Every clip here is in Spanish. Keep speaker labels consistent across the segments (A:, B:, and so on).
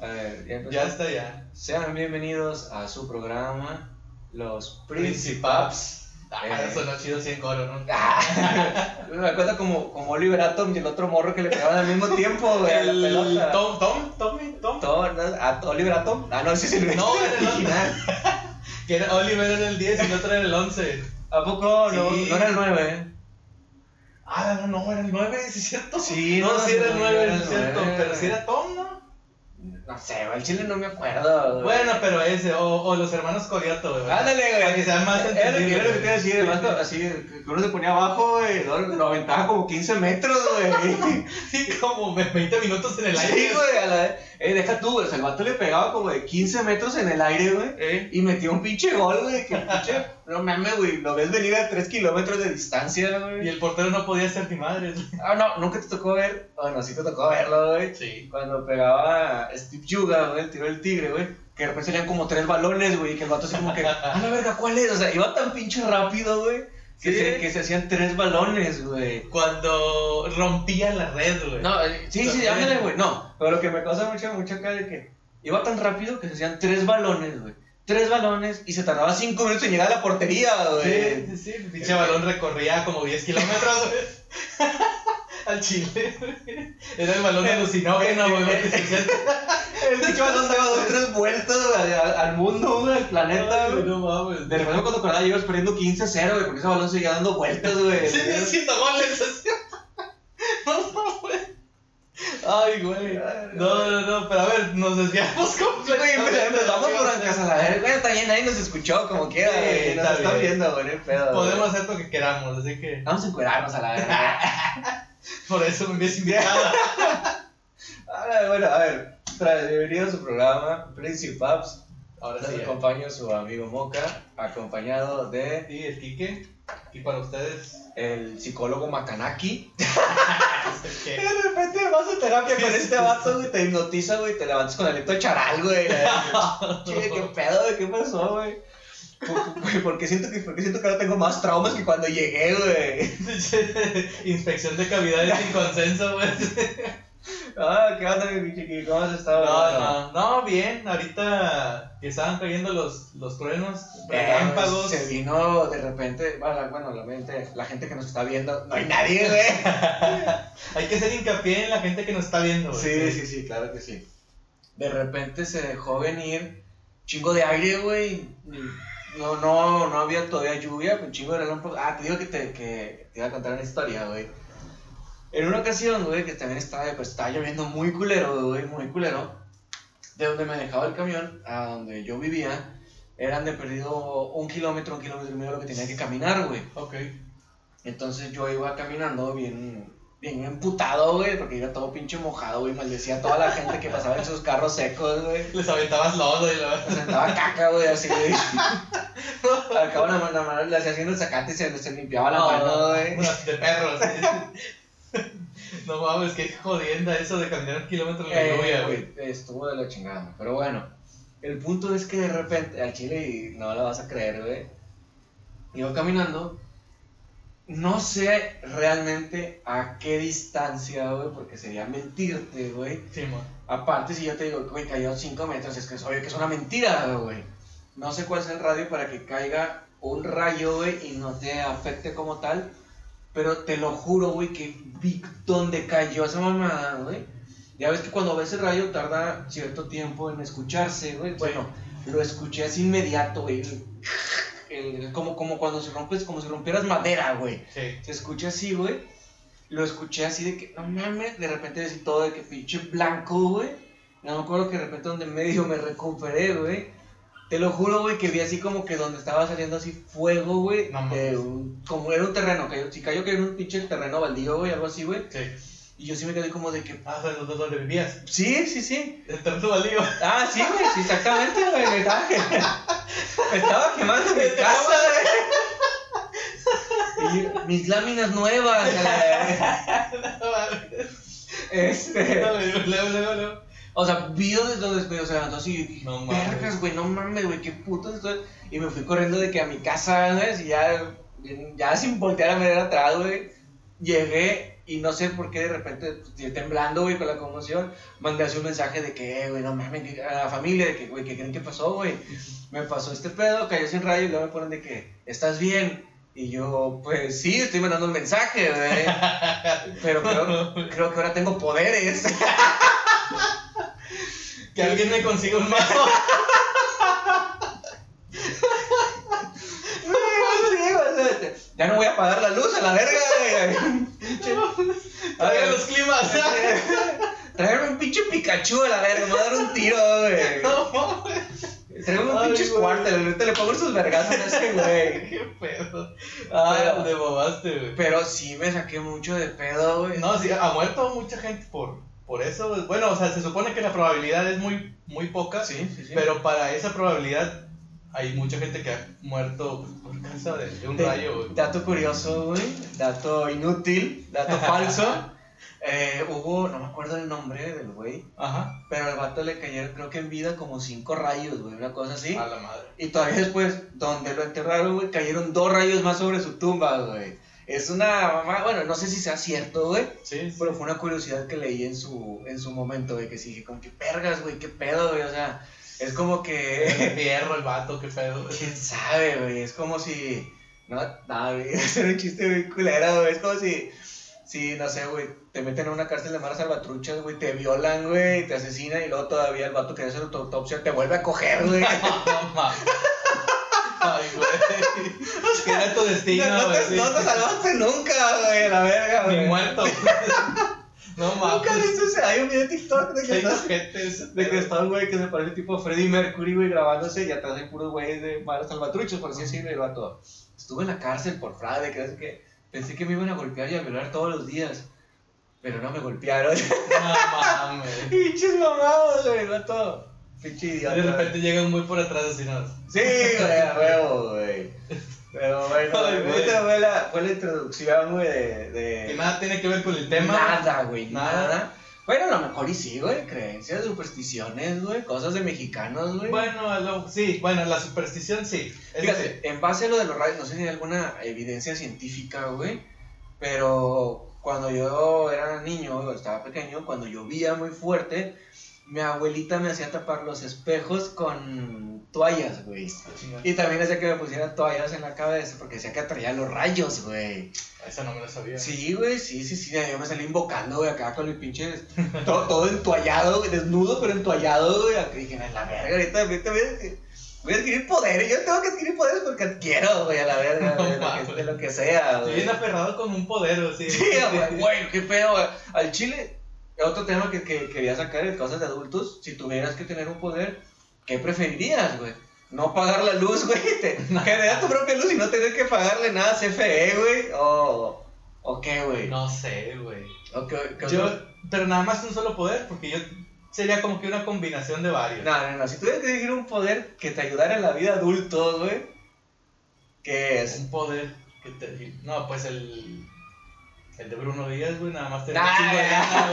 A: A ver, ya empezó.
B: Ya está, ya.
A: Sean bienvenidos a su programa, Los Principaps.
B: Ah,
A: Eh.
B: sonó chido 100 coro, ¿no?
A: Me acuerdo como, como Oliver Atom y el otro morro que le pegaban al mismo tiempo, güey, a la
B: El
A: pelota.
B: Tom, Tom, Tommy, Tom.
A: Todo, ¿no? ¿A Oliver Atom? Ah, no, ese es el
B: No, era el
A: original.
B: Que era Oliver era el 10 y el otro era el 11.
A: ¿A poco? No,
B: Sí.
A: no era el 9.
B: Ah, no, no, era el 9, ¿sí es cierto?
A: Sí,
B: no,
A: no,
B: sí era el
A: no,
B: 9,
A: era
B: es
A: el
B: cierto.
A: 9.
B: Pero sí era Tom, ¿no?
A: Sé, güey, el chile no me acuerdo. güey.
B: Bueno, pero ese, o, o los hermanos Coriato, güey.
A: Ándale, güey.
B: Para que sea más
A: Era lo que era lo que te iba a decir, además, co- así, que uno se ponía abajo, güey, lo, lo aventaba como 15 metros, güey.
B: Sí, como 20 minutos en el aire.
A: Sí, güey, a la eh, deja tú, güey, o sea, el vato le pegaba como de 15 metros en el aire, güey.
B: ¿Eh?
A: Y metió un pinche gol, güey, que el pinche, no mames, güey, lo ves venir a 3 kilómetros de distancia, güey.
B: Y el portero no podía ser ni madre.
A: Ah, no, nunca te tocó ver, bueno, sí te tocó verlo, güey.
B: Sí.
A: Cuando pegaba Steve Yuga, güey, el tiro del tigre, güey, que de repente salían como tres balones, güey, y que el vato así como que, ah, la verga, ¿cuál es? O sea, iba tan pinche rápido, güey, que,
B: Sí.
A: se, que se hacían tres balones, güey.
B: Cuando rompía la red, güey.
A: No, eh, sí, sí, ándale, güey, no, pero lo que me causa mucha, mucha acá de que iba tan rápido que se hacían tres balones, güey. Tres balones y se tardaba cinco minutos en llegar a la portería, güey.
B: Sí, sí, sí. Pinche balón recorría como 10 kilómetros, güey. Al chile, güey. Era el balón alucinógeno, güey.
A: El pinche balón daba dos tres vueltas güey, al, al mundo, güey, al planeta, güey.
B: No mames.
A: De repente cuando acordaba ibas perdiendo 15-0, güey, porque ese balón seguía dando vueltas, güey.
B: Sí, haciendo goles así. No, no, güey. Ay, güey. No, no, no, pero a ver, nos desviamos
A: Güey,
B: completamente.
A: empezamos por la casa, la verga, güey, está bien, nadie nos escuchó, como quiera,
B: Sí,
A: güey, nos
B: está
A: están viendo, güey, pedo, güey.
B: Podemos hacer lo que queramos, así que
A: Vamos a encuerarnos a la verga.
B: Por eso me hubiese invitado.
A: Ahora, bueno, a ver, bienvenido a su programa, Principaps.
B: Ahora
A: Nos
B: sí.
A: acompaña su amigo Moca, acompañado de
B: Sí, el Quique. Y para ustedes.
A: el psicólogo Makanaki.
B: ¿qué?
A: De repente vas a terapia con este vato, güey, te hipnotiza, güey, te levantas con el charal, güey. Che, qué pedo, güey, qué pasó, güey. ¿Por, por- por qué siento que, por qué siento que ahora tengo más traumas que cuando llegué, güey?
B: Inspección de cavidades sin consenso, güey.
A: Ah, ¿qué onda, mi chiqui? ¿Cómo has estado?
B: No, no, no, bien. Ahorita que estaban cayendo los, los truenos, relámpagos.
A: Eh, se vino de repente, bueno, la, gente, la gente que nos está viendo, no hay nadie, güey.
B: Hay que hacer hincapié en la gente que nos está viendo, güey.
A: Sí, sí, sí, claro que sí. De repente se dejó venir chingo de aire, güey. No, no, no había todavía lluvia, un chingo de relámpagos. Ah, te digo que te, que te iba a contar una historia, güey. En una ocasión, güey, que también estaba, pues, estaba lloviendo muy culero, güey, muy culero. De donde me dejaba el camión a donde yo vivía, eran de perdido un kilómetro, un kilómetro y medio lo que tenía que caminar, güey.
B: Ok.
A: Entonces yo iba caminando bien, bien emputado, güey, porque iba todo pinche mojado, güey, maldecía a toda la gente que pasaba en sus carros secos, güey.
B: Les aventabas lodo y la
A: Se sentaba caca, güey, así, güey. Al cabo la mano, le hacía haciendo el sacate y se, se limpiaba la mano, güey.
B: De perros. no mames, qué jodienda eso de caminar un kilómetro en la
A: Eh,
B: lluvia, güey.
A: güey, estuvo de la chingada, pero bueno. El punto es que de repente, al chile, y no lo vas a creer, güey. Iba caminando. No sé realmente a qué distancia, güey, porque sería mentirte, güey.
B: Sí, mo.
A: Aparte, si yo te digo, güey, cayó 5 metros, es que es obvio que es una mentira, güey. No sé cuál es el radio para que caiga un rayo, güey, y no te afecte como tal. Pero te lo juro, güey, que vi dónde cayó esa mamada, güey. Ya ves que cuando ves el rayo tarda cierto tiempo en escucharse, güey. Bueno, lo escuché así inmediato, güey. El- como, como cuando se rompes, como si rompieras madera, güey.
B: Sí.
A: Se escucha así, güey. Lo escuché así de que, no mames, de repente decía todo de que pinche blanco, güey. No me acuerdo que de repente donde medio me recuperé, güey. Te lo juro, güey, que vi así como que donde estaba saliendo así fuego, güey.
B: No
A: un- como era un terreno, cayó, si cayó que era un pinche terreno baldío, güey, algo así, güey.
B: Sí.
A: Y yo sí me quedé como de que,
B: Ah, ¿sabes dónde- dónde vivías?
A: sí, sí, sí.
B: El tanto baldío.
A: Ah, sí, güey, sí, exactamente, güey. Me estaba, me estaba quemando mi casa, güey. Y mis láminas nuevas, güey. Este.
B: Luego, luego, luego, luego.
A: O sea, vi donde, donde me se levantó así y dije,
B: No mames.
A: güey, no mames, güey, qué puto estoy. Y me fui corriendo de que a mi casa, güey, y ya, ya sin voltear a mirar atrás, güey, llegué Y no sé por qué de repente, pues, temblando, güey, con la conmoción, mandé así un mensaje de que, eh, güey, no mames, a la familia, de que, güey, ¿qué creen que pasó, güey? Me pasó este pedo, cayó sin rayo y luego me ponen de que, ¿estás bien? Y yo, pues sí, estoy mandando un mensaje, güey. Pero creo, creo que ahora tengo poderes.
B: Que alguien me consiga un mazo.
A: Ya no voy a apagar la luz a la verga, güey.
B: Traigan los climas.
A: Traerme un pinche Pikachu a la verga, me va a dar un tiro, güey.
B: No mames.
A: Traerme un
B: Ay,
A: ahorita le pongo esos vergazos a ese güey.
B: Qué pedo.
A: Ah,
B: te bobaste, güey.
A: Pero sí me saqué mucho de pedo, güey.
B: No, sí, ha muerto mucha gente por, por eso. güey. Bueno, o sea, se supone que la probabilidad es muy, muy poca.
A: Sí, sí, sí.
B: Pero para esa probabilidad hay mucha gente que ha muerto por causa de, de un
A: De-
B: rayo, güey.
A: Dato curioso, güey. Dato inútil. Dato falso. Eh, hubo, no me acuerdo el nombre del güey.
B: Ajá.
A: Pero al vato le cayeron, creo que en vida, como cinco rayos, güey. Una cosa así.
B: A la madre.
A: Y todavía después, donde lo enterraron, güey, cayeron dos rayos más sobre su tumba, güey. Es una mamá, bueno, no sé si sea cierto, güey.
B: Sí, sí.
A: Pero fue una curiosidad que leí en su, en su momento, güey, que sí dije, como que pergas, güey, qué pedo, güey. O sea, es como que.
B: Fierro el vato, qué pedo. güey.
A: ¿Quién sabe, güey? Es como si. No, nada, güey. Hacer un chiste muy culero, güey. Es como si. Si, no sé, güey, te meten a una cárcel de malas salvatruchas, güey, te violan, güey, te asesinan y luego todavía el vato que hace la autopsia te vuelve a coger, güey.
B: Ay, güey. Que era tu destino,
A: no, no te, no te salvaste nunca, güey, a la verga,
B: Ni
A: güey.
B: muerto. No
A: Nunca
B: mames.
A: viste ese. Hay un video de TikTok de que
B: Qué
A: está.
B: ojete ese
A: De que está un güey que se parece tipo Freddie Mercury, güey, grabándose y atrás hay puros güeyes de malos salvatruchos, por así decirlo, y el vato. Estuve en la cárcel por fraude, que qué. Pensé que me iban a golpear y a violar todos los días. Pero no me golpearon.
B: No mames.
A: Pinches mamados, güey, el vato. Pinche idiota.
B: De repente llegan muy por atrás así nada.
A: Sí, güey, a huevo, güey. Pero bueno,
B: Ay, güey.
A: esta fue la, fue la introducción, güey, de.
B: Que
A: de...
B: nada tiene que ver con el tema.
A: Nada, güey,
B: Nada.
A: nada. Bueno, a lo mejor y sí, güey, creencias, supersticiones, güey, cosas de mexicanos, güey.
B: Bueno, lo- sí, bueno, la superstición sí.
A: Fíjate, en base a lo de los rayos, no sé si hay alguna evidencia científica, güey, pero cuando yo era niño, estaba pequeño, cuando llovía muy fuerte, mi abuelita me hacía tapar los espejos con toallas, güey. Y también hacía que me pusieran toallas en la cabeza porque decía que atraía los rayos, güey.
B: Esa no me la sabía.
A: Sí, güey, sí, sí, sí. Yo me salí invocando, güey, acá con mis pinches. Todo, todo entoallado, güey, desnudo, pero entoallado, güey. Acá dije, la verga, ahorita, ahorita voy a, voy a adquirir poderes. Yo tengo que adquirir poderes porque adquiero, güey, a la verga,
B: No
A: de, lo que, sea, güey.
B: bien aferrado con un poder, así.
A: Sí, güey, güey, qué pedo, güey. Al chile, otro tema que, que quería sacar de cosas de adultos. Si tuvieras que tener un poder, ¿qué preferirías, güey? No pagar la luz, güey. Te, generar tu propia luz y no tener que pagarle nada a CFE, güey. O, o qué, güey.
B: No sé, güey.
A: O qué
B: Yo, pero nada más un solo poder, porque yo sería como que una combinación de varios.
A: No, no, no. Si tuvieras que elegir un poder que te ayudara en la vida adulto, güey. ¿Qué es?
B: Un poder. No, pues el. El de Bruno Díaz, güey, nada más te
A: Nah,
B: chingo de lana,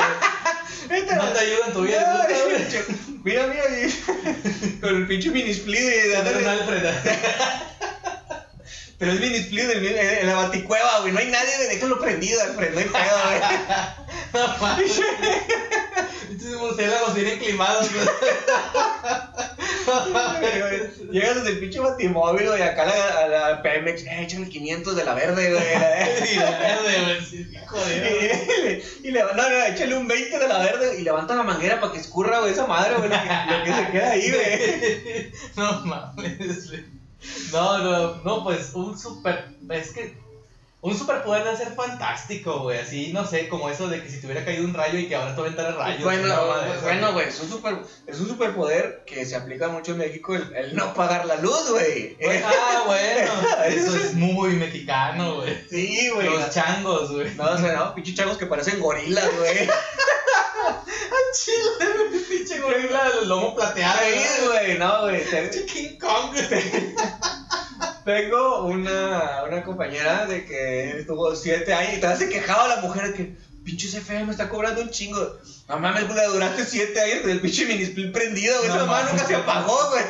B: güey. No te ayuda en tu vida,
A: No, Mira, mira, mira. Con el pinche mini split de, de-
B: un Alfred.
A: Pero es mini split en, la baticueva, güey. No hay nadie, güey. Déjalo prendido, Alfred. No hay pedo, güey.
B: No mames. Estos murciélagos bien inclimados.
A: Llegas desde el pinche batimóvil, güey. Acá a la, a la Pemex. Eh, échale 500 de la verde, güey.
B: Y la verde, güey. Joder.
A: Y, y le, no, no, échale un 20 de la verde y levanta la manguera para que escurra, güey, esa madre, güey, lo que, lo que se queda ahí, güey.
B: No mames, güey. No, no, no, pues un super. Es que. Un superpoder debe ser fantástico, güey. Así, no sé, como eso de que si te hubiera caído un rayo y que ahora te aventara rayos.
A: Bueno,
B: esa,
A: bueno, güey, es un, super, es un superpoder que se aplica mucho en México, el, el no pagar la luz, güey.
B: Ah, bueno. Eso es muy mexicano, güey.
A: Sí, güey.
B: Los changos, güey.
A: No, o sea, no, pinches changos que parecen gorilas, güey.
B: Chile, güey, pinche gorila del lomo plateado.
A: Ahí, güey, no, güey.
B: King Kong, güey.
A: Tengo una, una compañera de que estuvo siete años y todavía se quejaba la mujer que, pinche CFE me está cobrando un chingo. No mames, güey, duraste siete años con el pinche minisplit prendido, güey.
B: No
A: Esa mamá nunca se apagó, güey.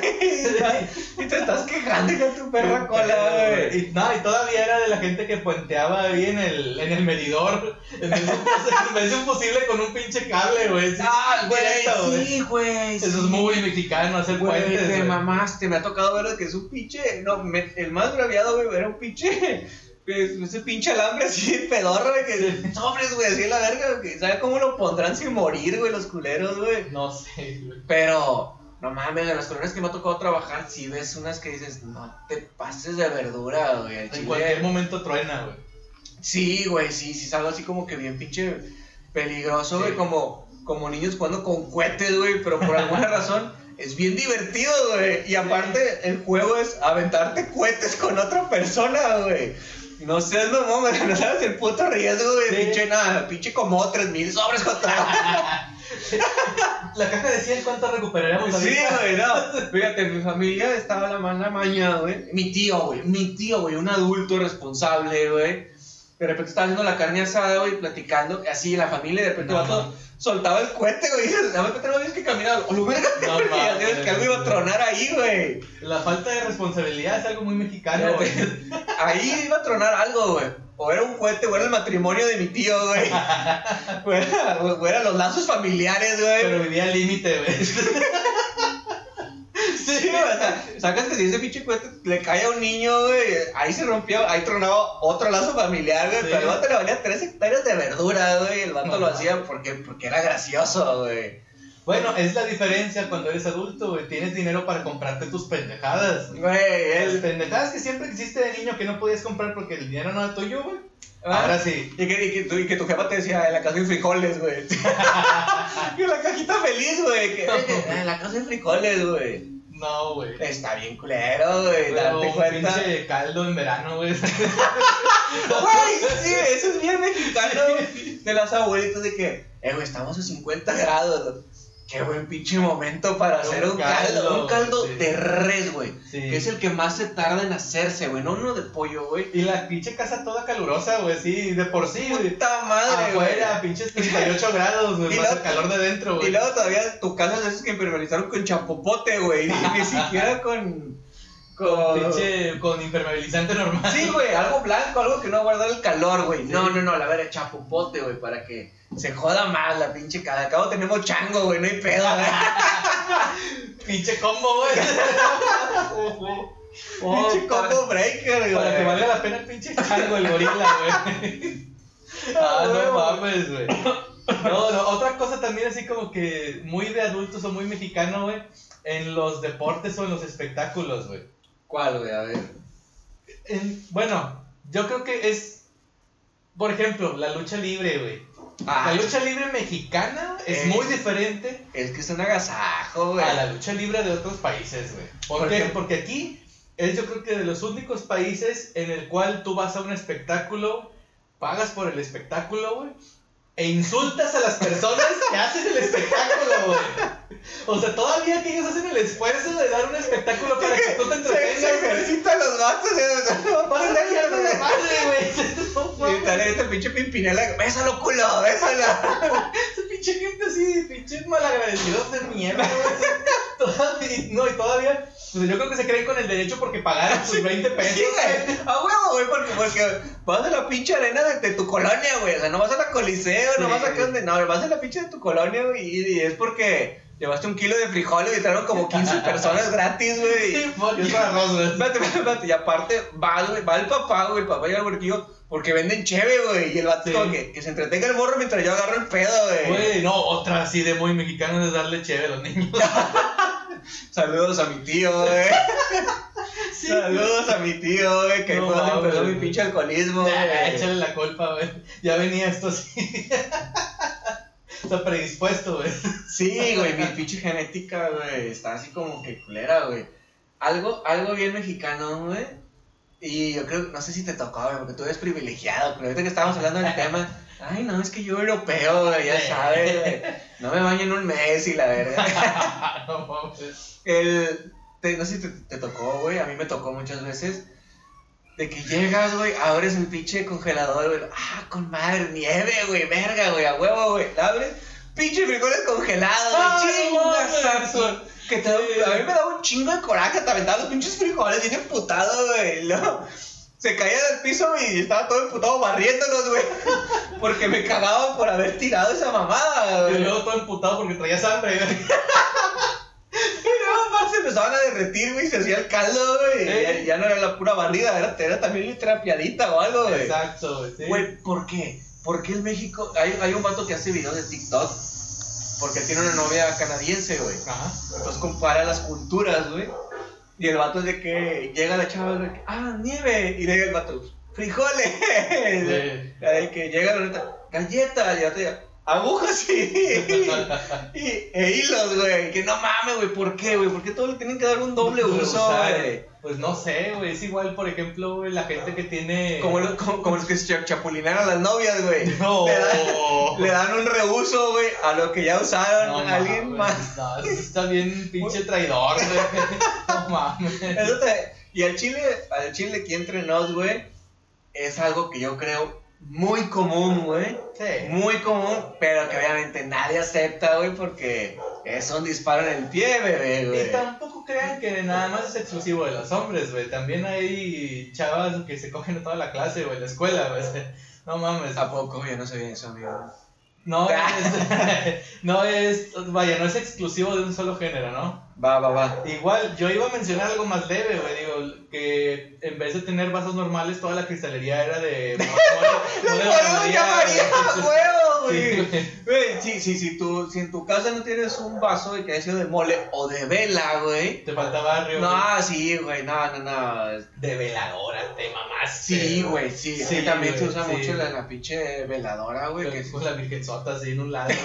A: y te estás quejando con tu perra cola, güey.
B: Y, no, y todavía era de la gente que puenteaba ahí en el, en el medidor. En vez, de, un fusible con un pinche cable, güey.
A: Ah, güey, sí, güey.
B: Eso
A: sí.
B: es muy mexicano, hacer
A: Güey,
B: puentes.
A: te
B: güey.
A: mamaste, me ha tocado ver que es un pinche, no, me- el más braviado, güey, era un pinche, ese pinche alambre así de pedorro, güey, que sobres, güey, así la verga, güey, que sabe cómo lo pondrán sin morir, güey, los culeros, güey.
B: No sé, güey.
A: Pero, no mames, en las colonias que me ha tocado trabajar, si ves unas que dices, no te pases de verdura, güey,
B: En
A: chile.
B: cualquier momento truena, güey.
A: Sí, güey, sí, sí, es algo así como que bien pinche peligroso, güey,
B: Sí.
A: como, como niños jugando con cohetes, güey, pero por alguna razón es bien divertido, güey. Y aparte, el juego es aventarte cohetes con otra persona, güey. No seas mamón, güey, no sabes el puto riesgo, güey.
B: Sí.
A: Pinche nada, pinche como 3000 sobres contra.
B: La caja decía cuánto recuperaremos
A: Sí, güey, no. Fíjate, mi familia estaba la mala maña, güey. Mi tío, güey, mi tío, güey, un adulto responsable, güey. De repente estaba haciendo la carne asada, güey, platicando, así en la familia, y de repente
B: No,
A: soltaba el cohete, güey, repente no ves que caminaba, o lo verga,
B: No,
A: ya sabes que algo iba a tronar ahí, güey.
B: La falta de responsabilidad es algo muy mexicano, güey.
A: Ahí iba a tronar algo, güey. O era un cohete, o era el matrimonio de mi tío, güey. O era, o eran los lazos familiares, güey.
B: Pero vivía al límite, güey.
A: Sí, o sea, sacas que si ese pinche cohete le cae a un niño, güey, ahí se rompió, ahí tronaba otro lazo familiar, güey,
B: Sí.
A: pero el vato le valía 3 hectáreas de verdura, güey, el vato
B: No,
A: lo hacía porque, porque era gracioso, güey.
B: Bueno, es la diferencia cuando eres adulto, güey. Tienes dinero para comprarte tus pendejadas.
A: Güey,
B: Las
A: él...
B: pendejadas que siempre existe de niño que no podías comprar porque el dinero no era tuyo, güey.
A: Ah.
B: Ahora sí.
A: Y que, y, que tu, y que tu jefa te decía, en la casa hay frijoles, güey. y la cajita feliz, güey. que, "Eh, En la casa hay frijoles, güey.
B: No, güey.
A: Está bien culero, güey. Date
B: un
A: cuenta.
B: pinche caldo en verano, güey.
A: Güey, sí, eso es bien mexicano de las abuelitas de que, eh, güey, estamos a 50 grados. Qué buen pinche momento para hacer
B: Un
A: caldo.
B: caldo,
A: Un caldo
B: sí.
A: de res, güey.
B: Sí.
A: Que es el que más se tarda en hacerse, güey. No uno de pollo, güey.
B: Y la pinche casa toda calurosa, güey, sí, de por sí, güey.
A: Puta madre, güey.
B: Afuera, pinches 38 grados, güey,
A: Y
B: más el calor de dentro,
A: Y
B: güey.
A: luego todavía tu casa es que impermeabilizaron con chapopote, güey. Ni siquiera con. Con.
B: Pinche con impermeabilizante normal.
A: Sí, güey, algo blanco, algo que no guarda el calor, güey. No, no, no, la verdad, chapopote, güey, para que se joda más la pinche casa. Al cabo tenemos chango, güey, no hay pedo, güey.
B: Pinche combo, güey. Oh,
A: pinche combo breaker, güey.
B: Para que valga la pena el pinche chango, el gorila, güey. Ah, no mames, güey. No, no, otra cosa también así como que muy de adultos o muy mexicano, güey. En los deportes o en los espectáculos, güey.
A: ¿Cuál, güey? A ver.
B: En- bueno, yo creo que es, por ejemplo, la lucha libre, güey.
A: Ah,
B: La lucha libre mexicana es
A: Eh.
B: muy diferente
A: es que es un agasajo, güey.
B: a la lucha libre de otros países, güey. ¿Por,
A: ¿Por
B: qué?
A: qué?
B: Porque aquí es yo creo que de los únicos países en el cual tú vas a un espectáculo, pagas por el espectáculo, güey, e insultas a las personas que hacen el espectáculo, güey. O sea, todavía que ellos hacen el esfuerzo de dar un espectáculo para que tú te
A: Se, se
B: entretengas,
A: ejercitan los vatos,
B: a estar de madre, güey. No
A: Y tal este pinche pimpinela, bésalo, culo.
B: Esa pinche gente así, pinches malagradecidos de mierda, güey. Todavía, no, y todavía, pues yo creo que se creen con el derecho porque pagaron sus 20 pesos.
A: Sí, güey. A huevo, güey, porque, porque vas a la pinche arena de, de tu colonia, güey. O sea, no vas a la coliseo, no vas a acá donde. No, vas a la pinche de tu colonia, güey. Y, y es porque llevaste un kilo de frijoles y entraron como 15 personas gratis, güey.
B: Sí, güey.
A: Espérate, espérate. Y aparte, va, güey, va el papá, güey, el papá y el huerquillo, porque venden cheve, güey. Y el vato
B: Sí.
A: como que, que se entretenga el morro mientras yo agarro el pedo, güey.
B: Güey, no, otra así de muy mexicano es darle chévere a los niños.
A: Saludos a mi tío, güey.
B: Sí,
A: Saludos a mi tío, güey, que
B: No
A: fue donde empezó mi
B: güey.
A: pinche alcoholismo, güey.
B: échale la culpa, güey. Ya venía esto así. Sea, predispuesto, güey.
A: Sí, güey, mi pinche genética, güey, está así como que culera, güey. Algo, algo bien mexicano, güey. Y yo creo, no sé si te tocó, güey, porque tú eres privilegiado, pero ahorita que estábamos hablando del tema, ay, no, es que yo europeo, güey, ya sabes, güey. No me baño en un mes y la verga.
B: No mames.
A: El, te- no sé si te, te tocó, güey, a mí me tocó muchas veces. De que llegas, güey, abres el pinche congelador, güey. Ah, con madre, nieve, güey, verga, güey, a huevo, güey. La abres, pinche frijoles congelados, güey. sapo. Que te, a mí me daba un chingo de coraje te aventaba los pinches frijoles bien emputado, güey. No. Se caía del piso y estaba todo emputado barriéndolos, güey. Porque me cagaba por haber tirado esa mamada,
B: Y
A: güey.
B: luego todo emputado porque traías hambre, güey.
A: Y luego se empezaban a derretir, güey, se hacía el caldo, güey.
B: ¿Eh?
A: Ya, ya no era la pura barrida, era, era también trapeadita o algo, güey.
B: Exacto, güey. sí.
A: Güey, ¿por qué? ¿Por qué en México? Hay, hay un vato que hace videos de TikTok. Porque tiene una novia canadiense, güey.
B: Ajá.
A: Entonces compara las culturas, güey. Y el vato es de que llega la chava, güey, ah, nieve. Y llega el vato, frijoles.
B: Sí.
A: De que llega la neta, galletas. Y ya te diga, agujas y, y, e hilos, güey. Que no mames, güey, ¿por qué, güey? ¿Por qué todos le tienen que dar un doble uso, güey?
B: Pues no sé, güey. Es igual, por ejemplo, güey, la gente que tiene.
A: Como, lo- como, como los que chapulinean a las novias, güey.
B: No.
A: Le dan, le dan un reuso, güey, a lo que ya usaron
B: No
A: alguien más.
B: No, eso está bien pinche traidor, güey. No mames.
A: Eso te- y al chile, al chile aquí entre nos, güey, es algo que yo creo muy común, güey.
B: Sí.
A: Muy común, pero que obviamente nadie acepta, güey, porque es un disparo en el pie, bebé,
B: Y
A: güey.
B: tampoco crean que nada más es exclusivo de los hombres, güey. También hay chavas que se cogen a toda la clase, güey, en la escuela, güey. No mames.
A: ¿A poco? Yo no sabía eso, amigo.
B: No es, no es, vaya, no es exclusivo de un solo género, ¿no?
A: Va, va, va.
B: Igual, yo iba a mencionar algo más leve, güey, digo, que en vez de tener vasos normales, toda la cristalería era de... mo- mo-
A: ¡Le
B: mole de
A: ponemos
B: María,
A: llamaría
B: güey.
A: huevo, güey!
B: güey.
A: Sí, sí, sí, tú, si en tu casa no tienes un vaso de que haya sido de mole o de vela, güey.
B: Te falta barrio, güey.
A: No, sí, güey, no, no, no.
B: De veladora, te mamás.
A: Sí, güey, sí.
B: Sí,
A: también se usa
B: sí.
A: mucho la, la pinche veladora, güey. que-
B: Con la virgenzota así en un lado.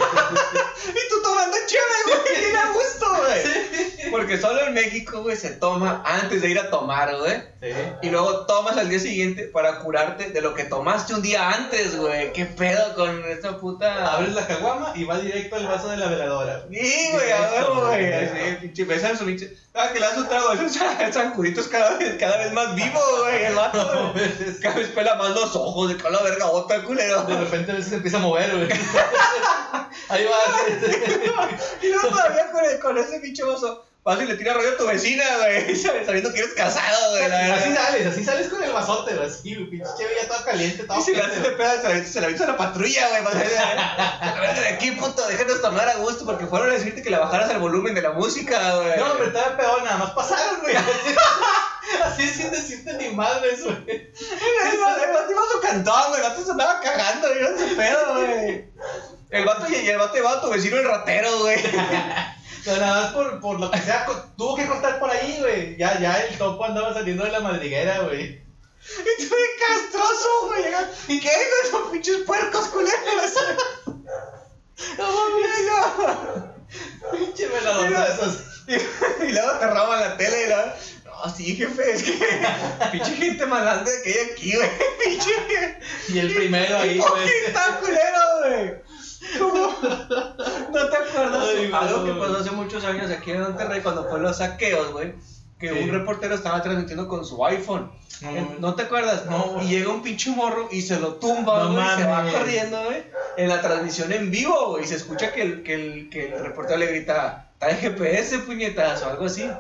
A: Y tú tomando chévere, güey, bien a gusto, güey. Porque solo en México, güey, se toma antes de ir a tomar, güey.
B: Sí.
A: Y luego tomas al día siguiente para curarte de lo que tomaste un día antes, güey. ¿Qué pedo con esta puta?
B: Abres la caguama y va directo al vaso de la veladora.
A: Sí, güey, a huevo, güey. Así, pinche, besan su pinche. Ah, que le das un trago, esos zancuritos cada vez, cada vez más vivo, güey, el vato. Cada vez pela más los ojos, de la verga bota, culero.
B: De repente a veces se empieza a mover, güey. Ahí va.
A: Y luego todavía con, el- con ese pinche oso, vas y le tiras rollo a tu vecina, güey, sabiendo que eres casado, güey, la
B: Así sales, así sales con el vasote, güey. Así, pinche ya toda caliente, toda
A: Y si le haces de pedo, se la avientas- a la patrulla, güey. para decirle, "A la verga de aquí, puto, déjanos tomar a gusto, porque fueron a decirte que le bajaras el volumen de la música, güey.
B: No, hombre, estaba peor, nada más pasaron, güey. Así sin decirte ni madres, güey.
A: El vato iba a su cantón, güey. El vato se andaba cagando, güey. No se pedo, güey. El vato y el vato iba a tu vecino el ratero, güey.
B: Nada más por, por lo que sea, tuvo que cortar por ahí, güey. Ya, ya el topo andaba saliendo de la madriguera, güey.
A: Y tú de castroso, güey. ¿Y qué con esos pinches puercos culeros? No mames,
B: Pinche veladorrazos.
A: no. Y, y luego te roban la tele y luego. No, sí, jefe, es que. Pinche gente malandra que hay aquí, güey. Pinche.
B: Y el primero ahí, güey.
A: Hipócrita, culero, güey. ¿Cómo? ¿No te acuerdas?
B: Ay,
A: Algo que pasó hace muchos años aquí en Monterrey cuando fue los saqueos, güey. Que
B: Sí.
A: un reportero estaba transmitiendo con su iPhone.
B: No,
A: Eh. ¿No te acuerdas?
B: No.
A: Y llega un pinche morro y se lo tumba,
B: No
A: güey. y se va corriendo, güey. En la transmisión en vivo, güey. Y se escucha que el, que el, que el reportero le grita, está en GPS, puñetas, o algo así.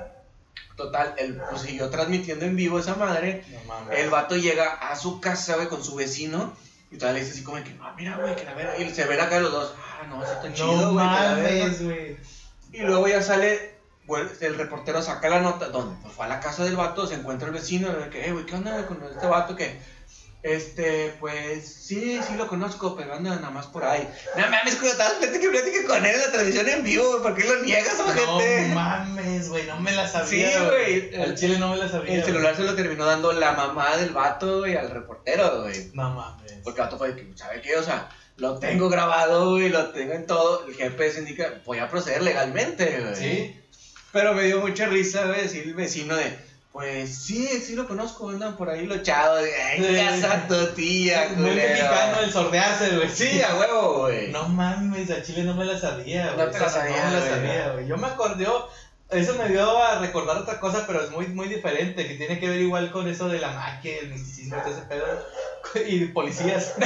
A: Total, él pues, siguió transmitiendo en vivo esa madre.
B: No.
A: El vato llega a su casa, güey, con su vecino. Y todavía le dice así como que, no, mira, güey, que la verga. Y se ve la cara de los dos. Ah, no, eso está chido, güey. que la verga".
B: mames, güey.
A: Y luego ya sale, bueno, el reportero saca la nota, donde pues fue a la casa del vato, se encuentra el vecino, de que, eh, güey, ¿qué onda con este vato? Que, este, pues, sí, sí lo conozco, pero anda nada más por ahí. No mames, cuando estabas que plática con él en la televisión en vivo, ¿por qué lo niegas,
B: No
A: gente?
B: mames, güey, no me la sabía.
A: Sí, güey.
B: Al chile no me la sabía.
A: El celular se lo terminó dando la mamá del vato, güey, al reportero, güey.
B: No mames.
A: Porque el vato fue de que, ¿sabe qué? O sea, lo tengo grabado, güey, lo tengo en todo. El GPS indica, voy a proceder legalmente, güey.
B: ¿Sí?
A: Pero me dio mucha risa, güey, decir el vecino de, pues sí, sí lo conozco, andan por ahí los chavos. Ay,
B: Sí.
A: casa tu tía,
B: Muy
A: culero".
B: mexicano el sordearse, güey.
A: Sí, a huevo, güey.
B: No mames, a Chile no me la sabía,
A: No
B: güey.
A: te la sabía,
B: No me la sabía, güey. Yo me acordé, Eso me dio a recordar otra cosa, pero es muy, muy diferente, que tiene que ver igual con eso de la magia, el misticismo, todo ese pedo. Y policías.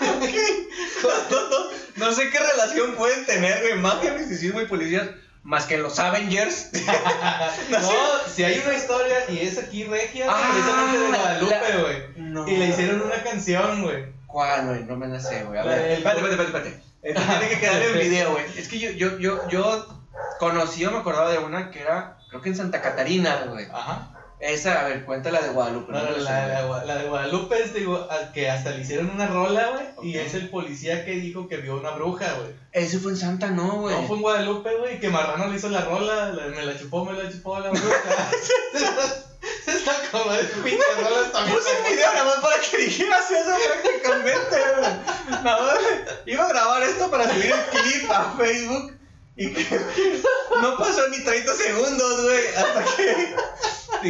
A: no sé qué relación pueden tener, güey, magia, misticismo y policías, más que en los Avengers.
B: no, si hay una historia y es aquí regia,
A: Ah,
B: precisamente de Guadalupe, güey.
A: No.
B: Y le hicieron una canción, güey.
A: ¿Cuál, güey? No me la sé, güey. A ver, espérate, espérate, espérate. Esto tiene que quedar en el video, güey. Es que yo, yo, yo, yo conocí o me acordaba de una que era, creo que en Santa Catarina, güey.
B: Ajá.
A: Esa, a ver, cuéntala de Guadalupe.
B: No,
A: no
B: la, la, la de Guadalupe es a- que hasta le hicieron una rola, güey. Y es el policía que dijo que vio una bruja, güey.
A: Ese fue en Santa, no, güey.
B: No fue en Guadalupe, güey, que Marrano le hizo la rola, la- me la chupó, me la chupó la bruja. Se está como de pinche rolas también.
A: Puse el video nada más para que dijeras eso prácticamente, güey. Nada más iba a grabar esto para subir el clip a Facebook y que no pasó ni 30 segundos, güey, hasta que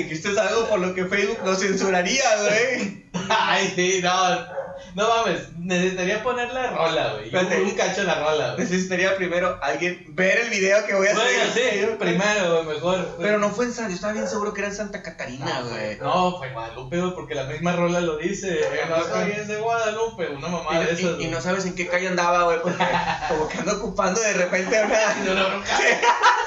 A: dijiste algo por lo que Facebook lo censuraría, güey.
B: Ay, sí, no. No mames, necesitaría poner la rola, güey.
A: Espérate.
B: Un cacho de la rola, güey.
A: Necesitaría primero alguien ver el video que voy a
B: Bueno,
A: hacer.
B: sí, primero, güey, mejor.
A: Pero no fue en Santa, yo estaba bien seguro que era en Santa Catarina, güey.
B: No, fue Guadalupe, güey, porque la misma rola lo dice. No soy es de Guadalupe, una mamá de
A: Y,
B: esas.
A: y- y no sabes en qué calle andaba, güey, porque como que ando ocupando de repente una...
B: No, no, no.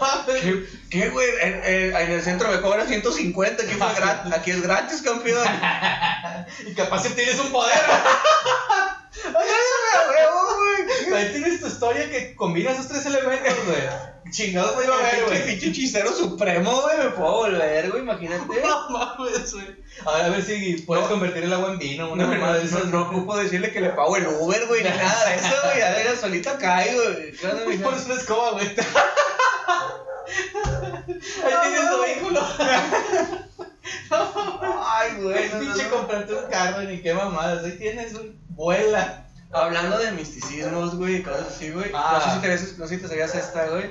B: Mames.
A: ¿Qué, qué, güey? En, en- en el centro me cobran 150, aquí, fue gratis, aquí es gratis, campeón.
B: Y capaz si tienes un poder. Ahí tienes tu historia que combina esos tres elementos, güey. Chingados me iba a ver,
A: Pinche,
B: güey.
A: pinche hechicero supremo, güey, me puedo volver, güey, imagínate.
B: No mames, güey. Ahora a ver si puedes
A: No.
B: convertir el agua en vino, una
A: No,
B: de esas.
A: no, no ocupo decirle que le pago el Uber, güey, ni nada de eso, güey, ya ella solita cae, güey.
B: Pones una escoba, güey. Ahí tienes tu vehículo.
A: Ay, güey,
B: Es
A: no, no,
B: pinche
A: no.
B: comprarte un carro, ni qué mamadas. Ahí tienes, güey. Vuela.
A: Hablando de misticismos, güey, y cosas así, güey.
B: Ah.
A: No sé si te no sé si te sabías esta, güey.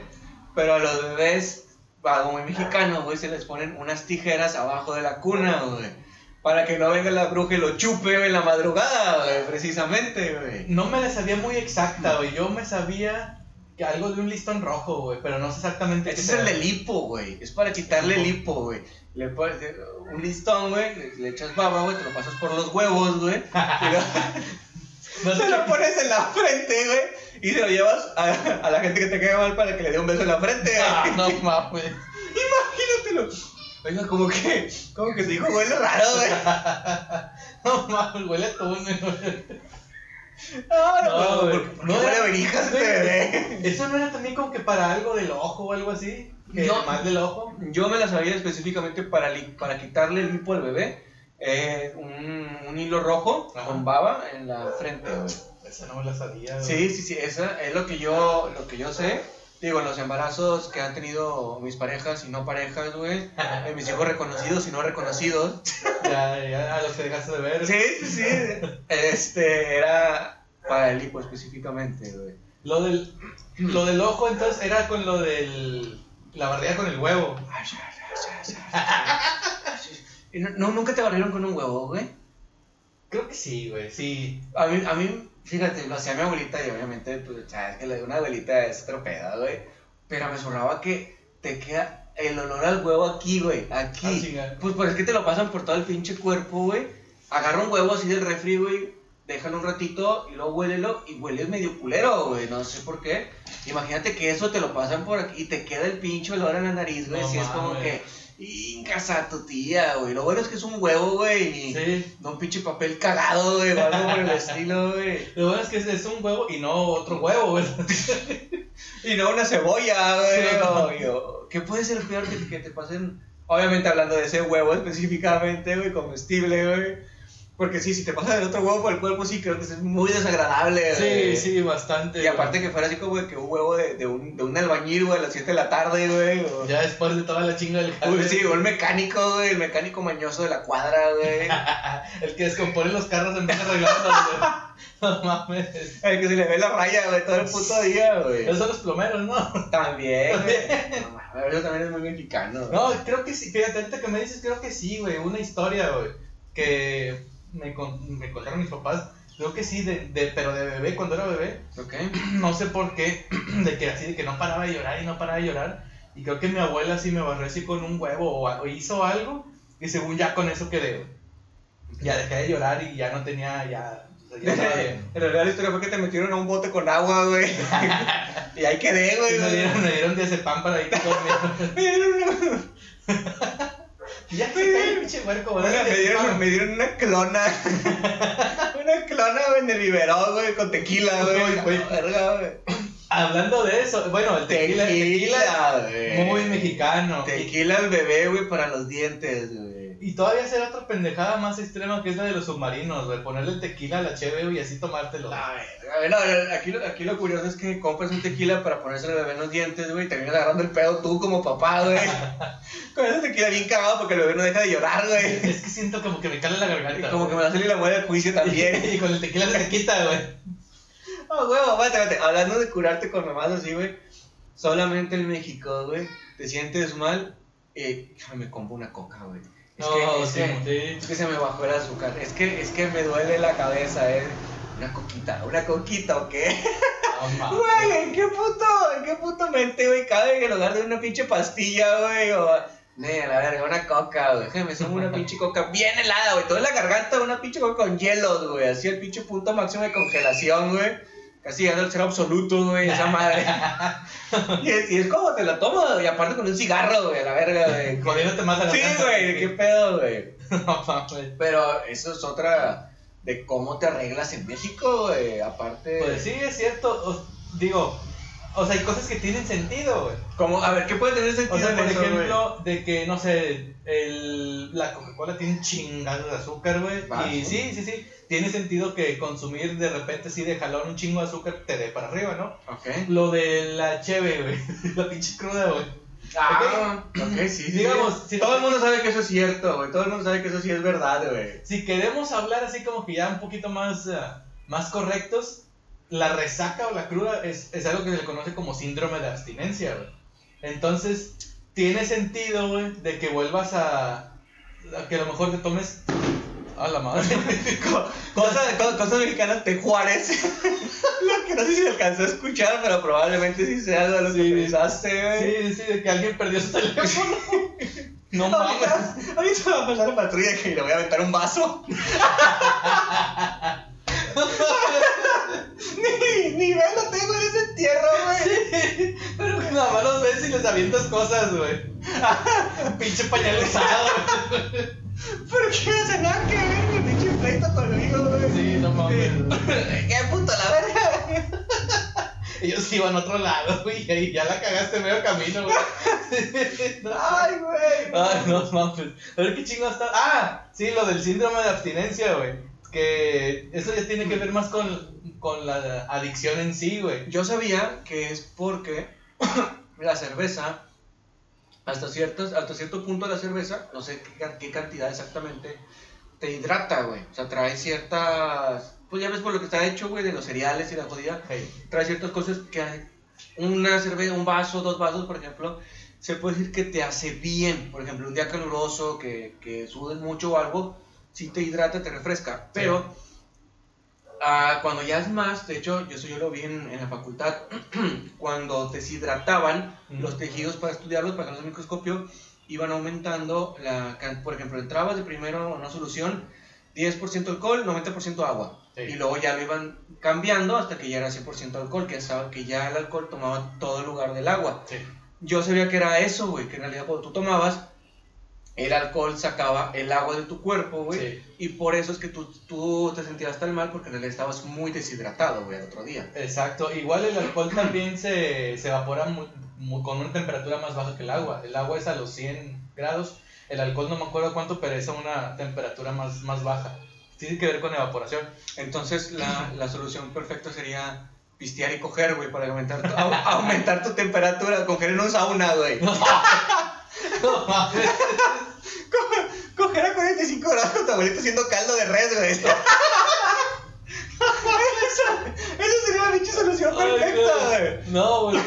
A: Pero a los bebés, algo muy mexicano, güey, se les ponen unas tijeras abajo de la cuna, güey. Para que no venga la bruja y lo chupe güey, en la madrugada, güey, precisamente, güey.
B: No me la sabía muy exacta, güey. Yo me sabía que algo de un listón rojo, güey. Pero no sé exactamente
A: Ese
B: qué
A: es el del hipo, güey. Es para quitarle el hipo, güey. Le pones un listón, güey, le, le echas baba, güey, te lo pasas por los huevos, güey.
B: No
A: se lo pones en la frente, güey. Y se lo llevas a, a la gente que te cae mal para que le dé un beso en la frente.
B: Ah, no mames.
A: Imagínatelo. Oiga, como que, como que tu hijo huele raro, güey.
B: No mames, huele a túnel, güey.
A: No,
B: No,
A: no,
B: güey.
A: porque, porque
B: No era-
A: a verijas este bebé.
B: ¿Eso no era también como que para algo del ojo o algo así? Que
A: No.
B: más del ojo.
A: Yo me la sabía específicamente para, li- para quitarle el hipo al bebé. eh, un, un hilo rojo
B: Ajá.
A: con baba en la frente, güey.
B: Esa no me la sabía, güey.
A: Sí, sí, sí, esa es lo que yo, lo que yo sé. Digo, en los embarazos que han tenido mis parejas y no parejas, güey. eh, mis hijos reconocidos y no reconocidos.
B: Ya, ya, a los que dejaste de ver.
A: Sí, sí, sí. Este, era para el hipo específicamente, güey.
B: Lo del, lo del ojo, entonces, era con lo del. La barrida con el huevo.
A: No, nunca te barrieron con un huevo, güey.
B: Creo que sí, güey, sí.
A: A mí, a mí, fíjate, lo hacía mi abuelita y obviamente, pues, sabes que una abuelita es otro pedo, güey. Pero me zurraba que te queda el olor al huevo aquí, güey,
B: Ah,
A: aquí.
B: chinga.
A: pues, pues es que te lo pasan por todo el pinche cuerpo, güey. Agarra un huevo así del refri, güey. Déjalo un ratito y luego huélelo y huele medio culero, güey. No sé por qué. Imagínate que eso te lo pasan por aquí y te queda el pinche olor en la nariz, güey.
B: No
A: si es como que, incas a tu tía, güey. Lo bueno es que es un huevo, güey.
B: Sí.
A: No un pinche papel cagado, güey, o algo por el estilo, güey.
B: Lo bueno es que es, un huevo y no otro huevo, güey.
A: Y no una cebolla, güey.
B: Sí, no.
A: ¿Qué puede ser peor que, que te pasen? Obviamente hablando de ese huevo específicamente, güey, comestible, güey. Porque sí, si te pasa el otro huevo por el cuerpo, sí, creo que es muy desagradable,
B: Sí,
A: güey.
B: sí, bastante.
A: Y aparte que fuera así como que un huevo de, de, un, de un albañil, güey, a las 7 de la tarde, güey. o-
B: Ya después de toda la chinga del
A: Uy,
B: jale,
A: sí, o el mecánico, güey, el mecánico mañoso de la cuadra, güey.
B: El que descompone los carros en vez de arreglarlos, güey. No mames.
A: El que se le ve la raya, güey, todo el puto día, güey.
B: Esos son los plomeros, ¿no?
A: También, güey. No, mames, eso también es muy mexicano. güey.
B: No, creo que sí. Fíjate, ahorita que me dices, creo que sí, güey. Una historia, güey. Que me, con- me contaron mis papás Creo que sí, de, de, pero de bebé, cuando era bebé.
A: Ok.
B: No sé por qué, de que así, de que no paraba de llorar y no paraba de llorar. Y creo que mi abuela sí me barrió así con un huevo o, o hizo algo. Y según ya con eso quedé. Ya dejé de llorar y ya no tenía, ya.
A: En realidad la historia fue que te metieron a un bote con agua, güey. y ahí quedé, güey.
B: Me dieron, me dieron diazepam para ir dormir.
A: Me dieron una,
B: ya que está el pinche huerco, güey.
A: Oiga, me, dieron, me dieron una clona. una clona, güey, de Riverón, güey, con tequila, güey.
B: Güey.
A: Verga, güey.
B: Hablando de eso, bueno, el tequila, el tequila muy mexicano.
A: Tequila al bebé, güey, para los dientes, güey.
B: Y todavía hacer otra pendejada más extrema que es la de los submarinos, güey. Ponerle tequila a la cheve y así tomártelo.
A: A ver, a ver, aquí, lo- aquí lo curioso es que compras un tequila para ponerse al bebé en los dientes, güey, y terminas agarrando el pedo tú como papá, güey. Con ese tequila bien cagado porque el bebé no deja de llorar, güey.
B: Es que siento como que me cala la
A: Y
B: garganta.
A: como que me
B: güey.
A: va a salir la muela del juicio también.
B: y con el tequila se te quita, güey.
A: Ah, huevo, espérate, espérate. Hablando de curarte con mamás así, güey. Solamente en México, güey. Te sientes mal. Eh, me compro una coca, güey. Es
B: No,
A: que, es,
B: sí,
A: que,
B: sí.
A: es que se me bajó el azúcar. Es que, es que me duele la cabeza, eh. Una coquita, una coquita, ¿o qué?
B: No.
A: Güey, ¿en qué puto, en qué puto mente, güey, cabe en lugar de una pinche pastilla, güey, o... Ne, a la verga, una coca, güey. Déjame, son una pinche coca bien helada, güey. Toda en la garganta, una pinche coca con hielos, güey. Así el pinche punto máximo de congelación, güey. Casi llegando al ser absoluto, güey, esa madre. y, es, y es como te la tomas, güey. Aparte con un cigarro, güey, a la verga, güey.
B: Jodiéndote más a la
A: Sí, güey, qué pedo, güey.
B: No.
A: Pero eso es otra de cómo te arreglas en México, güey. Aparte.
B: Pues sí, es cierto. digo, o sea, hay cosas que tienen sentido, güey.
A: Como, a ver, ¿qué puede tener sentido
B: O sea, por
A: eso,
B: ejemplo, de que, no sé, el, la Coca-Cola tiene un chingado de azúcar, güey. Y
A: sí.
B: sí, sí, sí. Tiene sentido que consumir de repente así de jalón un chingo de azúcar te dé para arriba, ¿no?
A: Ok.
B: Lo de la cheve, güey. La pinche cruda, güey.
A: Ah, ok, sí, sí.
B: Digamos, si-
A: todo el mundo sabe que eso es cierto, güey. Todo el mundo sabe que eso sí es verdad, güey.
B: Si queremos hablar así como que ya un poquito más, ah, más correctos, la resaca o la cruda es, es algo que se le conoce como síndrome de abstinencia, güey. Entonces, tiene sentido, güey, de que vuelvas a, a que a lo mejor te tomes... A la madre.
A: Cosas co- cosas mexicanas de Juárez. lo que no sé si alcanzó a escuchar, pero probablemente sí sea algo de lo que
B: Sí.
A: pensaste, güey.
B: Sí, sí, de que alguien perdió su teléfono. No mames.
A: Ahorita va a pasar la patrulla que le voy a aventar un vaso. Ni, ni velo tengo en ese entierro, güey.
B: Pero que nada más los ves y les avientas cosas, güey. Pinche pañal usado.
A: ¿Por qué no hace nada que ver mi pinche pleito conmigo, güey?
B: Sí, no mames.
A: ¿Qué puto la verga?
B: Ellos iban a otro lado, güey, y ahí ya la cagaste medio camino, güey.
A: Ay, güey.
B: Ay, no mames. A ver qué chingo está. Ah, sí, lo del síndrome de abstinencia, güey. Que eso ya tiene que ver más con, con la adicción en sí, güey.
A: Yo sabía que es porque la cerveza, hasta, ciertos, hasta cierto punto la cerveza, no sé qué, can- qué cantidad exactamente, te hidrata, güey. O sea, trae ciertas... Pues ya ves por lo que está hecho, güey, de los cereales y la jodida.
B: Hey.
A: Trae ciertas cosas que una cerveza, un vaso, dos vasos, por ejemplo, se puede decir que te hace bien. Por ejemplo, un día caluroso, que, que sudes mucho o algo, sí te hidrata, te refresca. Pero ah, cuando ya es más, de hecho, yo eso yo lo vi en, en la facultad, cuando deshidrataban
B: Mm.
A: los tejidos para estudiarlos, para el microscopio, iban aumentando, la, por ejemplo, entrabas de primero una solución, 10% alcohol, 90% agua.
B: Sí.
A: Y luego ya lo iban cambiando hasta que ya era 100% alcohol, que, que ya el alcohol tomaba todo el lugar del agua.
B: Sí.
A: Yo sabía que era eso, güey, que en realidad cuando tú tomabas, el alcohol sacaba el agua de tu cuerpo, güey.
B: Sí.
A: Y por eso es que tú, tú te sentías tan mal, porque en realidad estabas muy deshidratado, güey, al otro día.
B: Exacto. Igual el alcohol también se, se evapora con una temperatura más baja que el agua. El agua es a los 100 grados. El alcohol no me acuerdo cuánto, pero es a una temperatura más, más baja. Tiene que ver con evaporación.
A: Entonces, la, la solución perfecta sería pistear y coger, güey, para aumentar tu, au- aumentar tu temperatura. Coger en un sauna, güey.
B: No mames.
A: Coger a 45 grados con tu abuelito haciendo caldo de res, güey. esa, esa sería la pinche solución perfecta,
B: güey. No, güey.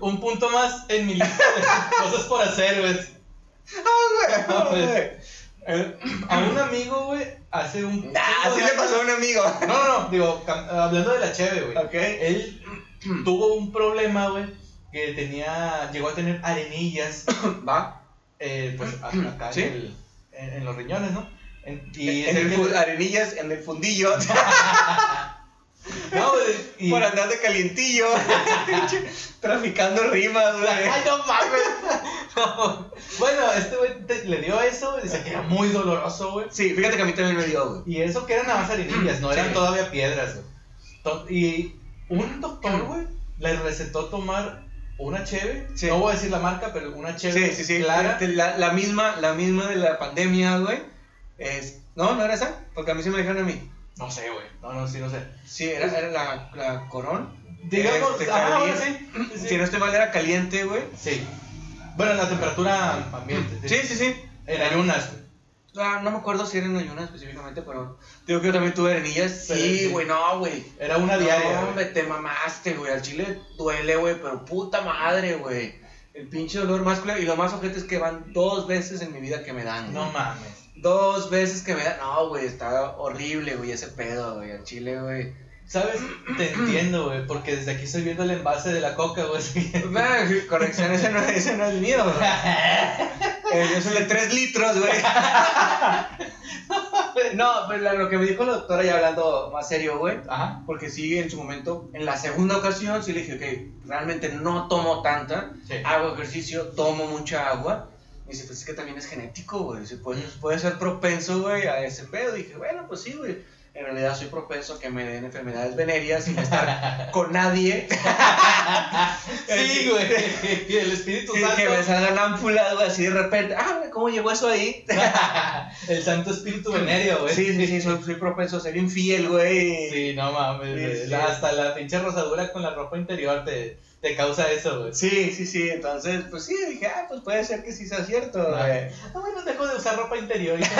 B: Un punto más en mi lista de cosas por hacer, güey.
A: Ah, güey,
B: No,
A: güey. Eh,
B: A un amigo, güey, hace un.
A: Nah, así le pasó a un amigo.
B: No, no, no, digo, hablando de la cheve, güey.
A: Ok.
B: Él tuvo un problema, güey, que tenía, llegó a tener arenillas,
A: Va.
B: eh, pues acá
A: Sí.
B: en, el- en, en los riñones, ¿no? En- y
A: el arenillas, en el fundillo.
B: No, y-
A: Por andar de calientillo. Traficando rimas, güey.
B: Ay, no mames. No. Bueno, este güey le dio eso, dice que era muy doloroso, güey.
A: Sí, fíjate que a mí también me dio, güey.
B: Y eso que eran nada más arenillas, no
A: Sí.
B: eran todavía piedras, güey. Y un doctor, güey, le recetó tomar una cheve,
A: Sí.
B: no voy a decir la marca, pero una cheve
A: Sí, sí, sí.
B: clara.
A: La, la misma, la misma de la pandemia, güey. Es... No, no era esa. Porque a mí se me dijeron a mí.
B: No sé, güey. No, no, sí, no sé.
A: Sí, era, era la, la corón.
B: Digamos,
A: Este,
B: ah,
A: caliente.
B: sí.
A: Si no estoy mal, era caliente, güey.
B: Sí. Bueno, la temperatura ambiente.
A: Sí, sí, sí.
B: En ayunas, güey.
A: Ah, no me acuerdo si era en ayunas específicamente, pero digo que yo también tuve arenillas. Sí,
B: sí.
A: güey, no, güey.
B: Era una diaria.
A: No, hombre, te mamaste, güey. Al chile duele, güey, pero puta madre, güey. El pinche dolor más. Y lo más ojete es que van dos veces en mi vida que me dan.
B: No mames.
A: Dos veces que me dan. No, güey, está horrible, güey, ese pedo, güey. Al chile, güey.
B: ¿Sabes? Te entiendo, güey, porque desde aquí estoy viendo el envase de la coca, güey.
A: Ah, corrección, ese no, ese no es mío, güey. Eh, es el de 3 litros, güey. No, pues lo que me dijo la doctora, ya hablando más serio, güey.
B: Ajá.
A: Porque sí, en su momento, en la segunda ocasión, sí le dije, ok, realmente no tomo tanta,
B: Sí.
A: hago ejercicio, tomo mucha agua. Y dice, pues es que también es genético, güey. Dice, puede, puede ser propenso, güey, a ese pedo. dije, bueno, pues sí, güey. En realidad soy propenso a que me den enfermedades venéreas sin estar con nadie.
B: Sí, güey. Y el Espíritu Santo.
A: que me salgan ámpulas, güey, así de repente. Ah, güey, ¿cómo llegó eso ahí?
B: el Santo Espíritu Venéreo, güey.
A: Sí, sí, sí, soy, soy propenso a ser infiel, güey.
B: Sí, no mames,
A: Sí, sí.
B: Hasta la pinche rosadura con la ropa interior te, te causa eso, güey.
A: Sí, sí, sí, entonces, pues sí, dije, ah, pues puede ser que sí sea cierto, güey.
B: Ah, bueno, dejo de usar ropa interior y se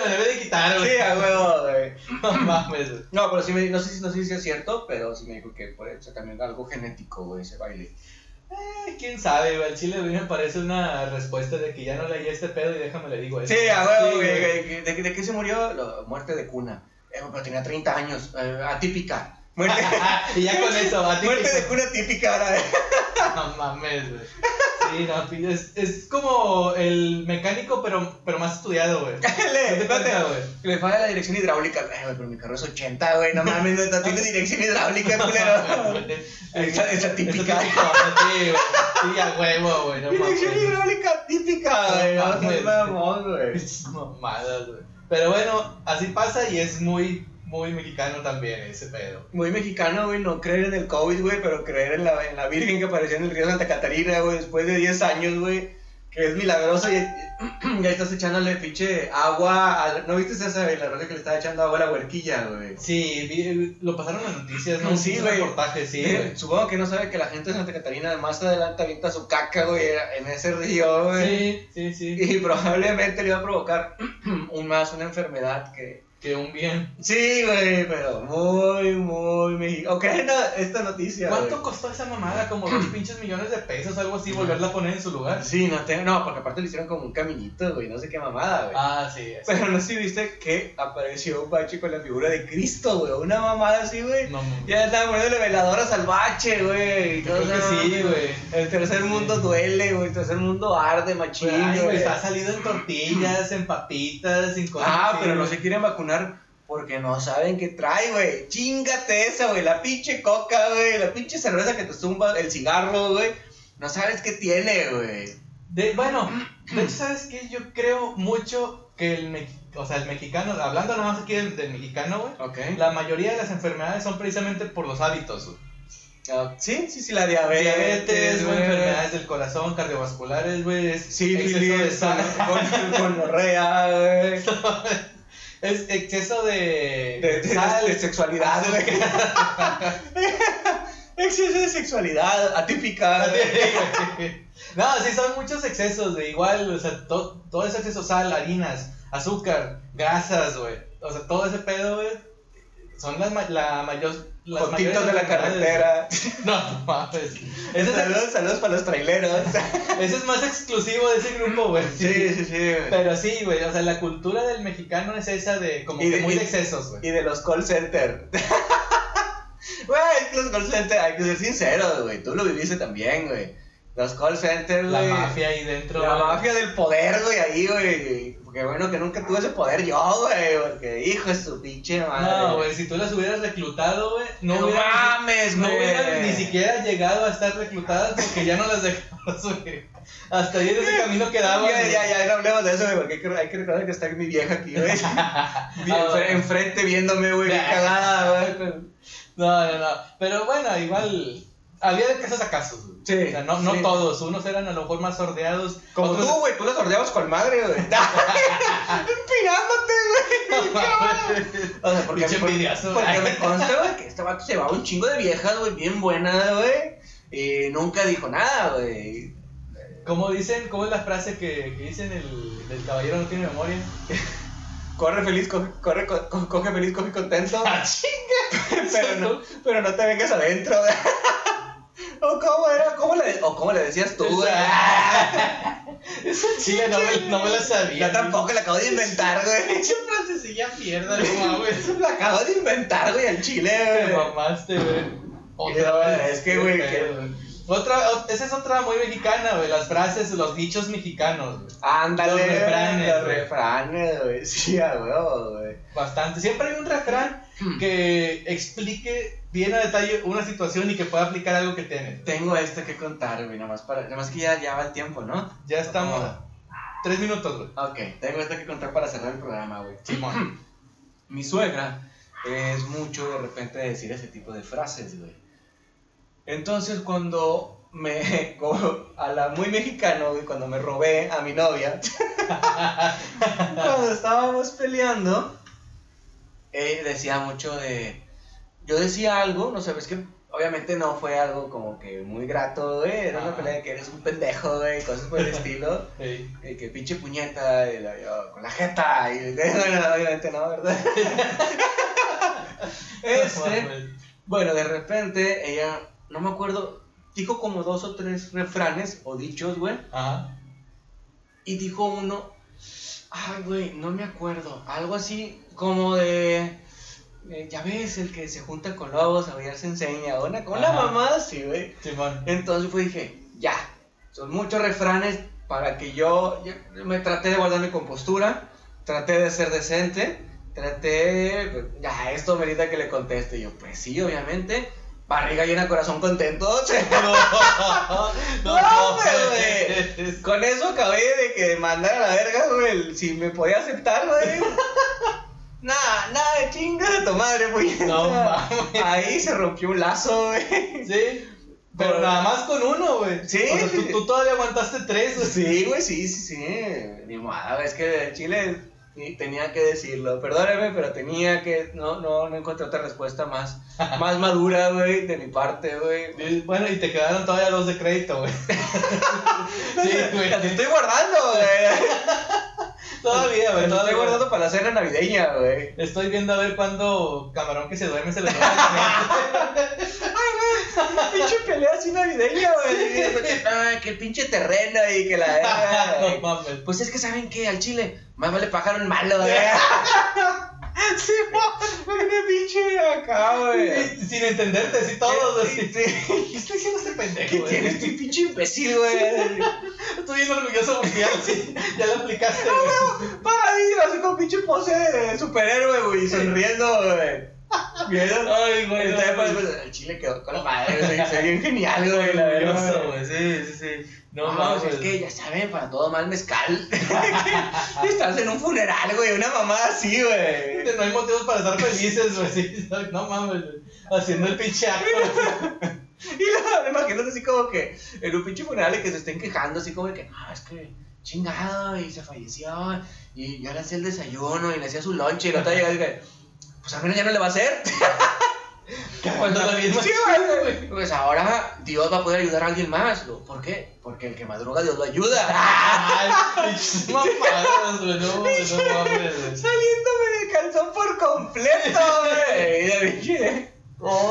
B: me debe, de quitar, güey.
A: Sí, a huevo, güey.
B: No mames, güey.
A: No, pero sí me, no sé, si- no sé si es cierto, pero sí me dijo que puede ser también algo genético, güey, ese baile.
B: Eh, quién sabe, güey. Al chile mí me parece una respuesta de que ya no leí este pedo y déjame le digo eso.
A: Sí, a huevo,
B: Sí,
A: güey. ¿De, de, de qué se murió? Lo- muerte de cuna. Eh, pero tenía 30 años, eh, atípica. Muerte,
B: y ya con eso, a ti
A: muerte de cuna típica, ahora.
B: No mames, güey. Sí, no, es, es como el mecánico, pero, pero más estudiado, güey.
A: Le, le falla la dirección hidráulica. Ay, güey, pero mi carro es 80, güey. No mames, no, tiene dirección hidráulica, culero. Esa, esa típica.
B: Sí, güey. Sí, a huevo, güey. No
A: Dirección hidráulica típica, güey.
B: No mames.
A: güey.
B: Mamadas, güey. Pero bueno, así pasa y es muy, muy mexicano también ese pedo.
A: Muy mexicano, güey, no creer en el COVID, güey, pero creer en la, en la Virgen que apareció en el río Santa Catarina, güey, después de 10 años, güey, que es milagroso y ya estás echándole pinche agua. a- ¿No viste esa, güey, la rosa que le estaba echando agua a la huerquilla, güey?
B: Sí, vi- lo pasaron en noticias, ¿no?
A: Sí, güey.
B: reportaje, sí,
A: Eh,
B: güey.
A: Supongo que no sabe que la gente de Santa Catarina más adelante avienta su caca, güey, en ese río, güey.
B: Sí, sí, sí.
A: Y probablemente le iba a provocar un más una enfermedad que...
B: Que un bien.
A: Sí, güey, pero muy, muy mexicano. Ok, no, esta noticia,
B: ¿Cuánto
A: güey.
B: costó esa mamada? Como dos pinches millones de pesos, algo así, volverla a poner en su lugar.
A: Sí, no tengo, no, porque aparte le hicieron como un caminito, güey, no sé qué mamada, güey.
B: Ah, sí. sí.
A: Pero no sé si viste que apareció un bache con la figura de Cristo, güey, una mamada así, güey.
B: No.
A: Ya estaba poniéndole veladoras al bache, güey.
B: Yo creo que sí, güey.
A: El tercer mundo duele, güey, el tercer mundo arde, machín,
B: güey, está salido en tortillas, en papitas, en cosas.
A: Ah, pero no se quieren vacunar porque no saben qué trae, güey. Chingate esa, güey. La pinche coca, güey. La pinche cerveza que te zumba, el cigarro, güey. No sabes qué tiene, güey.
B: De, bueno, de hecho, ¿sabes qué? Yo creo mucho que el, me- o sea, el mexicano, hablando nomás aquí del, del mexicano, güey,
A: Ok.
B: la mayoría de las enfermedades son precisamente por los hábitos, güey.
A: Ah, sí, sí, sí, la diabetes,
B: Diabetes, güey, enfermedades del corazón, cardiovasculares, güey,
A: Sí, sí, con, con gorrea, güey.
B: es exceso de,
A: De, de-
B: sal,
A: de sexualidad, güey. Exceso de sexualidad atípica.
B: No, sí, son muchos excesos, de igual, o sea, to- todo ese exceso, sal, harinas, azúcar, grasas, güey. O sea, todo ese pedo, güey, son las ma- la mayor,
A: Fotitos de la carretera.
B: No, mames. Ese es,
A: saludos, saludos para los traileros.
B: ese es más exclusivo de ese grupo, güey.
A: Sí, sí, sí. güey.
B: Pero sí, güey, o sea, la cultura del mexicano es esa de como
A: Y
B: que
A: de-
B: muy
A: y-
B: de excesos, güey.
A: Y de los call center. Güey, es que los call centers, hay que ser sinceros, güey. Tú lo viviste también, güey. Los call centers,
B: La
A: güey.
B: mafia ahí dentro.
A: La
B: güey.
A: mafia del poder, güey, ahí, güey. Porque bueno que nunca tuve ese poder yo, güey. Porque hijo de su pinche madre.
B: No, güey, si tú las hubieras reclutado, güey, no,
A: No
B: hubieran,
A: mames,
B: no hubieran ni siquiera llegado a estar reclutadas porque ya no las dejabas, güey. Hasta ahí en ese camino quedaban.
A: Ya, ya, ya, no hablemos de eso, güey, porque hay que, hay que recordar que está mi vieja aquí, güey.
B: Ah,
A: enfre- enfrente viéndome, güey, cagada, güey.
B: No, no, no. Pero bueno, igual. Había de casos a casos, güey.
A: Sí,
B: O sea, no, no
A: sí.
B: todos. Unos eran a lo mejor más sordeados.
A: Como
B: otros-
A: tú, güey, tú los sordeabas con madre, güey. Empinándote, güey. O sea, porque,
B: Pinche
A: porque,
B: envidioso,
A: porque
B: güey.
A: me consta, güey, que este vato se llevaba un chingo de viejas, güey, bien buenas, güey. Y nunca dijo nada, güey.
B: ¿Cómo dicen? ¿Cómo es la frase que, que dicen el, del caballero no tiene memoria?
A: Corre feliz, coge, corre, co- co- coge feliz, coge contento.
B: ¡Ah, chinga!
A: pero, no, pero no te vengas adentro, güey. ¿O cómo era? ¿Cómo le, ¿O cómo le decías tú, güey?
B: Chile no me, no me la sabía.
A: Yo tampoco la acabo de inventar, güey.
B: Pinche frasecilla mierda, no mames.
A: La acabo de inventar, güey, al chile,
B: Te
A: güey.
B: mamaste, güey.
A: No, es que, güey, que-.
B: Otra, esa es otra muy mexicana, güey. Las frases, los dichos mexicanos, güey.
A: Ándale,
B: Los refranes,
A: Los refranes, güey. Sí, a huevo, güey.
B: Bastante. Siempre hay un refrán
A: Hmm.
B: que explique bien a detalle una situación y que pueda aplicar algo que tiene.
A: Tengo este que contar, güey, nomás para, nomás que ya, ya va el tiempo, ¿no?
B: Ya estamos.
A: ¿Cómo?
B: Tres minutos, güey.
A: Ok, tengo este que contar para cerrar el programa, güey.
B: Simón.
A: Mi suegra es mucho de repente decir ese tipo de frases, güey. Entonces cuando me, como a la muy mexicano, güey, cuando me robé a mi novia, cuando estábamos peleando, eh, decía mucho de, yo decía algo, no sabes que obviamente no fue algo como que muy grato, güey, era una pelea de que eres un pendejo, güey, cosas por el estilo. Eh, que pinche puñeta, y la- yo, con la jeta, y bueno, obviamente no, ¿verdad? este, bueno, de repente ella, no me acuerdo, dijo como dos o tres refranes o dichos, güey,
B: Ajá.
A: y dijo uno, ay, güey, no me acuerdo, algo así como de, eh, ya ves, el que se junta con lobos, a bailar se enseña, una, con
B: Ajá.
A: mamada así, güey. Entonces fue dije, ya, son muchos refranes para que yo, yo me traté de guardar mi compostura, traté de ser decente, traté, pues, ya, esto merita que le conteste. Y yo, pues sí, obviamente, barriga llena, corazón contento.
B: No,
A: No, güey. Con eso acabé de que mandar a la verga, güey, si me podía aceptar, güey. Nada, nada de chinga de tu madre, güey.
B: No mames.
A: Ahí se rompió un lazo, güey.
B: Sí. Pero nada más con uno, güey.
A: Sí.
B: O sea, tú, tú todavía aguantaste tres, güey.
A: Sí, güey, sí, sí, sí. Ni modo, es que en Chile tenía que decirlo. Perdóneme, pero tenía que. No, no, no encontré otra respuesta más, más madura, güey, de mi parte, güey.
B: Bueno, y te quedaron todavía dos de crédito, güey. sí, güey.
A: Las estoy guardando, güey.
B: Todavía, güey.
A: Las estoy
B: Todavía.
A: guardando para la cena navideña, güey.
B: Estoy viendo a ver cuándo camarón que se duerme se le duerme.
A: Pinche pelea así navideña, güey. Ay, que el pinche terreno y que la
B: no
A: güey.
B: mames.
A: Pues es que saben que al chile más vale pájaro en malo, güey. Sí, pinche acá, güey.
B: Sí, Sin entenderte, así todos,
A: Sí,
B: así.
A: sí.
B: ¿Qué está diciendo este pendejo,
A: ¿Qué
B: güey?
A: tienes, tu pinche imbécil, güey?
B: Estoy bien orgulloso porque ya, sí, ya lo aplicaste, güey.
A: Paradillo, así con pinche pose de superhéroe, güey, sonriendo, güey. ¿Vieron?
B: Ay, güey, no,
A: pues, el chile quedó con la madre, güey. Bien genial, güey, la verdad.
B: güey. Sí, sí, sí. No,
A: No,
B: mames.
A: es que ya saben, para todo mal mezcal. Estás en un funeral, güey, una mamada así, güey.
B: No hay motivos para estar felices, güey. No mames, güey. Haciendo el pinche acto.
A: Y me imagino así como que en un pinche funeral y que se estén quejando, así como de que, no, es que chingado y se falleció y yo le hacía el desayuno y le hacía su lonche y la otra llega y dice, pues al menos ya no le va a hacer.
B: Pues no la misma.
A: Sí, güey. Pues ahora Dios va a poder ayudar a alguien más. ¿Por qué? Porque el que madruga Dios lo ayuda.
B: Ay, pinches mamadas, güey. No, güey, no mames, güey.
A: Saliéndome de calzón por completo, güey. De,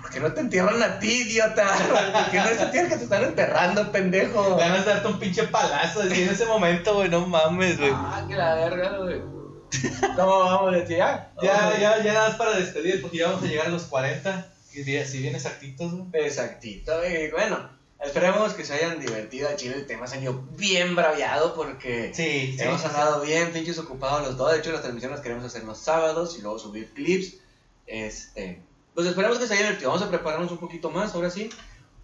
A: ¿Por qué no te entierran a ti, idiota? ¿Por qué no es a ti el que te están enterrando, pendejo?
B: Ganas de darte un pinche palazo así en ese momento, güey, no mames, güey.
A: Ah, que la verga, güey. ¿Cómo vamos? ¿Ya?
B: Ya, ya, ya más para despedir, porque ya vamos a llegar a los 40. Y di- si bien exactitos.
A: Exactito, y bueno, esperemos que se hayan divertido. A Chile el tema salió bien braviado porque
B: Sí, sí.
A: hemos andado bien pinches ocupados los dos. De hecho, las transmisiones las queremos hacer los sábados y luego subir clips. Este, pues esperemos que se haya divertido. Vamos a prepararnos un poquito más, ahora sí,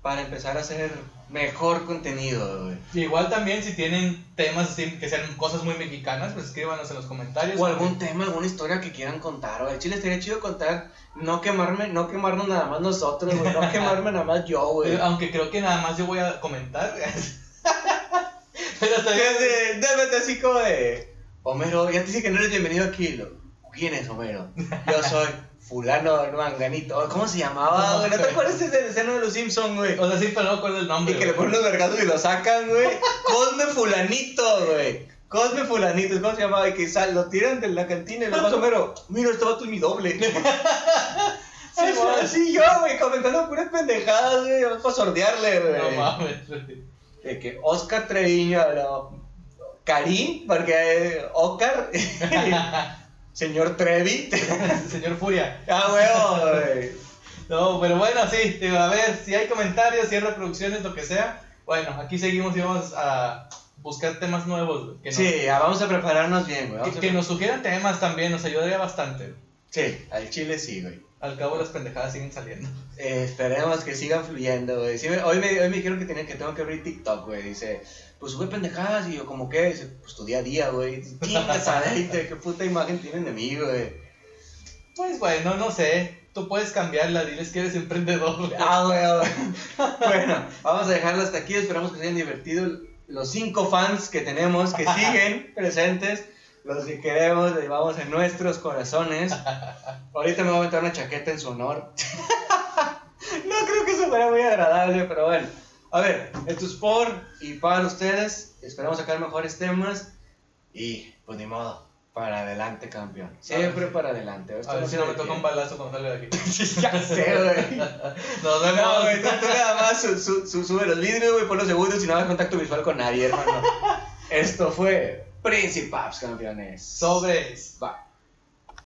A: para empezar a hacer mejor contenido, güey.
B: Igual también si tienen temas así que sean cosas muy mexicanas, pues escríbanos en los comentarios.
A: O algún tema, alguna historia que quieran contar, güey. Chile estaría chido contar, no quemarme, no quemarnos nada más nosotros, güey. No quemarme nada más yo, güey.
B: Eh, Aunque creo que nada más yo voy a comentar. Pero también.
A: de- así como de Homero, ya te dije que no eres bienvenido aquí. Lo, ¿Quién es Homero? Yo soy fulano, manganito. ¿Cómo se llamaba,
B: No,
A: güey? ¿No te acuerdas de esa escena de los Simpsons, güey?
B: O sea, sí, pero no me acuerdo el nombre.
A: Y que le ponen los vergazos y lo sacan, güey. Cosme fulanito, güey. Cosme fulanito, ¿cómo se llamaba? Y que sal, lo tiran de la cantina y le pasa Homero. Mira, este vato es mi doble.
B: Sí,
A: Así- yo, güey, comentando puras pendejadas, güey. Vamos para sordearle, güey.
B: No mames, güey.
A: de que Oscar Treviño Karim, porque eh, Oscar, señor Trevi,
B: Señor Furia.
A: ah, huevo, güey.
B: No, pero bueno, sí, digo, a ver, si hay comentarios, si hay reproducciones, lo que sea. Bueno, aquí seguimos y vamos a buscar temas nuevos. güey, Que nos,
A: Sí, ya vamos a prepararnos bien, güey.
B: que, que nos sugieran temas también, nos ayudaría bastante.
A: Sí, al chile sí, güey.
B: Al cabo las pendejadas siguen saliendo.
A: Eh, esperemos que sigan fluyendo, güey. Sí, hoy, me, hoy me dijeron que, tenía, que tengo que abrir TikTok, güey. Dice, pues sube pendejadas. Y yo, como que, dice, pues tu día a día, güey. Qué puta imagen tienen de mí, güey.
B: Pues bueno, no sé. Tú puedes cambiarla, diles que eres emprendedor. güey.
A: Ah, güey. bueno, vamos a dejarlo hasta aquí. Esperamos que se hayan divertido los cinco fans que tenemos, que siguen presentes. Los que queremos, los llevamos en nuestros corazones. Ahorita me voy a meter una chaqueta en su honor. no creo que eso fuera muy agradable, pero bueno. A ver, esto es por y para ustedes. Esperamos sacar mejores temas. Y, pues ni modo, para adelante, campeón. Siempre para adelante. Esto
B: A ver
A: no
B: si no me toca un balazo cuando salga de aquí.
A: ya sé, güey.
B: Nos vemos.
A: No, güey, tú, nada más su, su- su- sube los vidrios, güey, pon los segundos y no hagas contacto visual con nadie, hermano. Esto fue Principaps, campeones.
B: Sobres.
A: Va.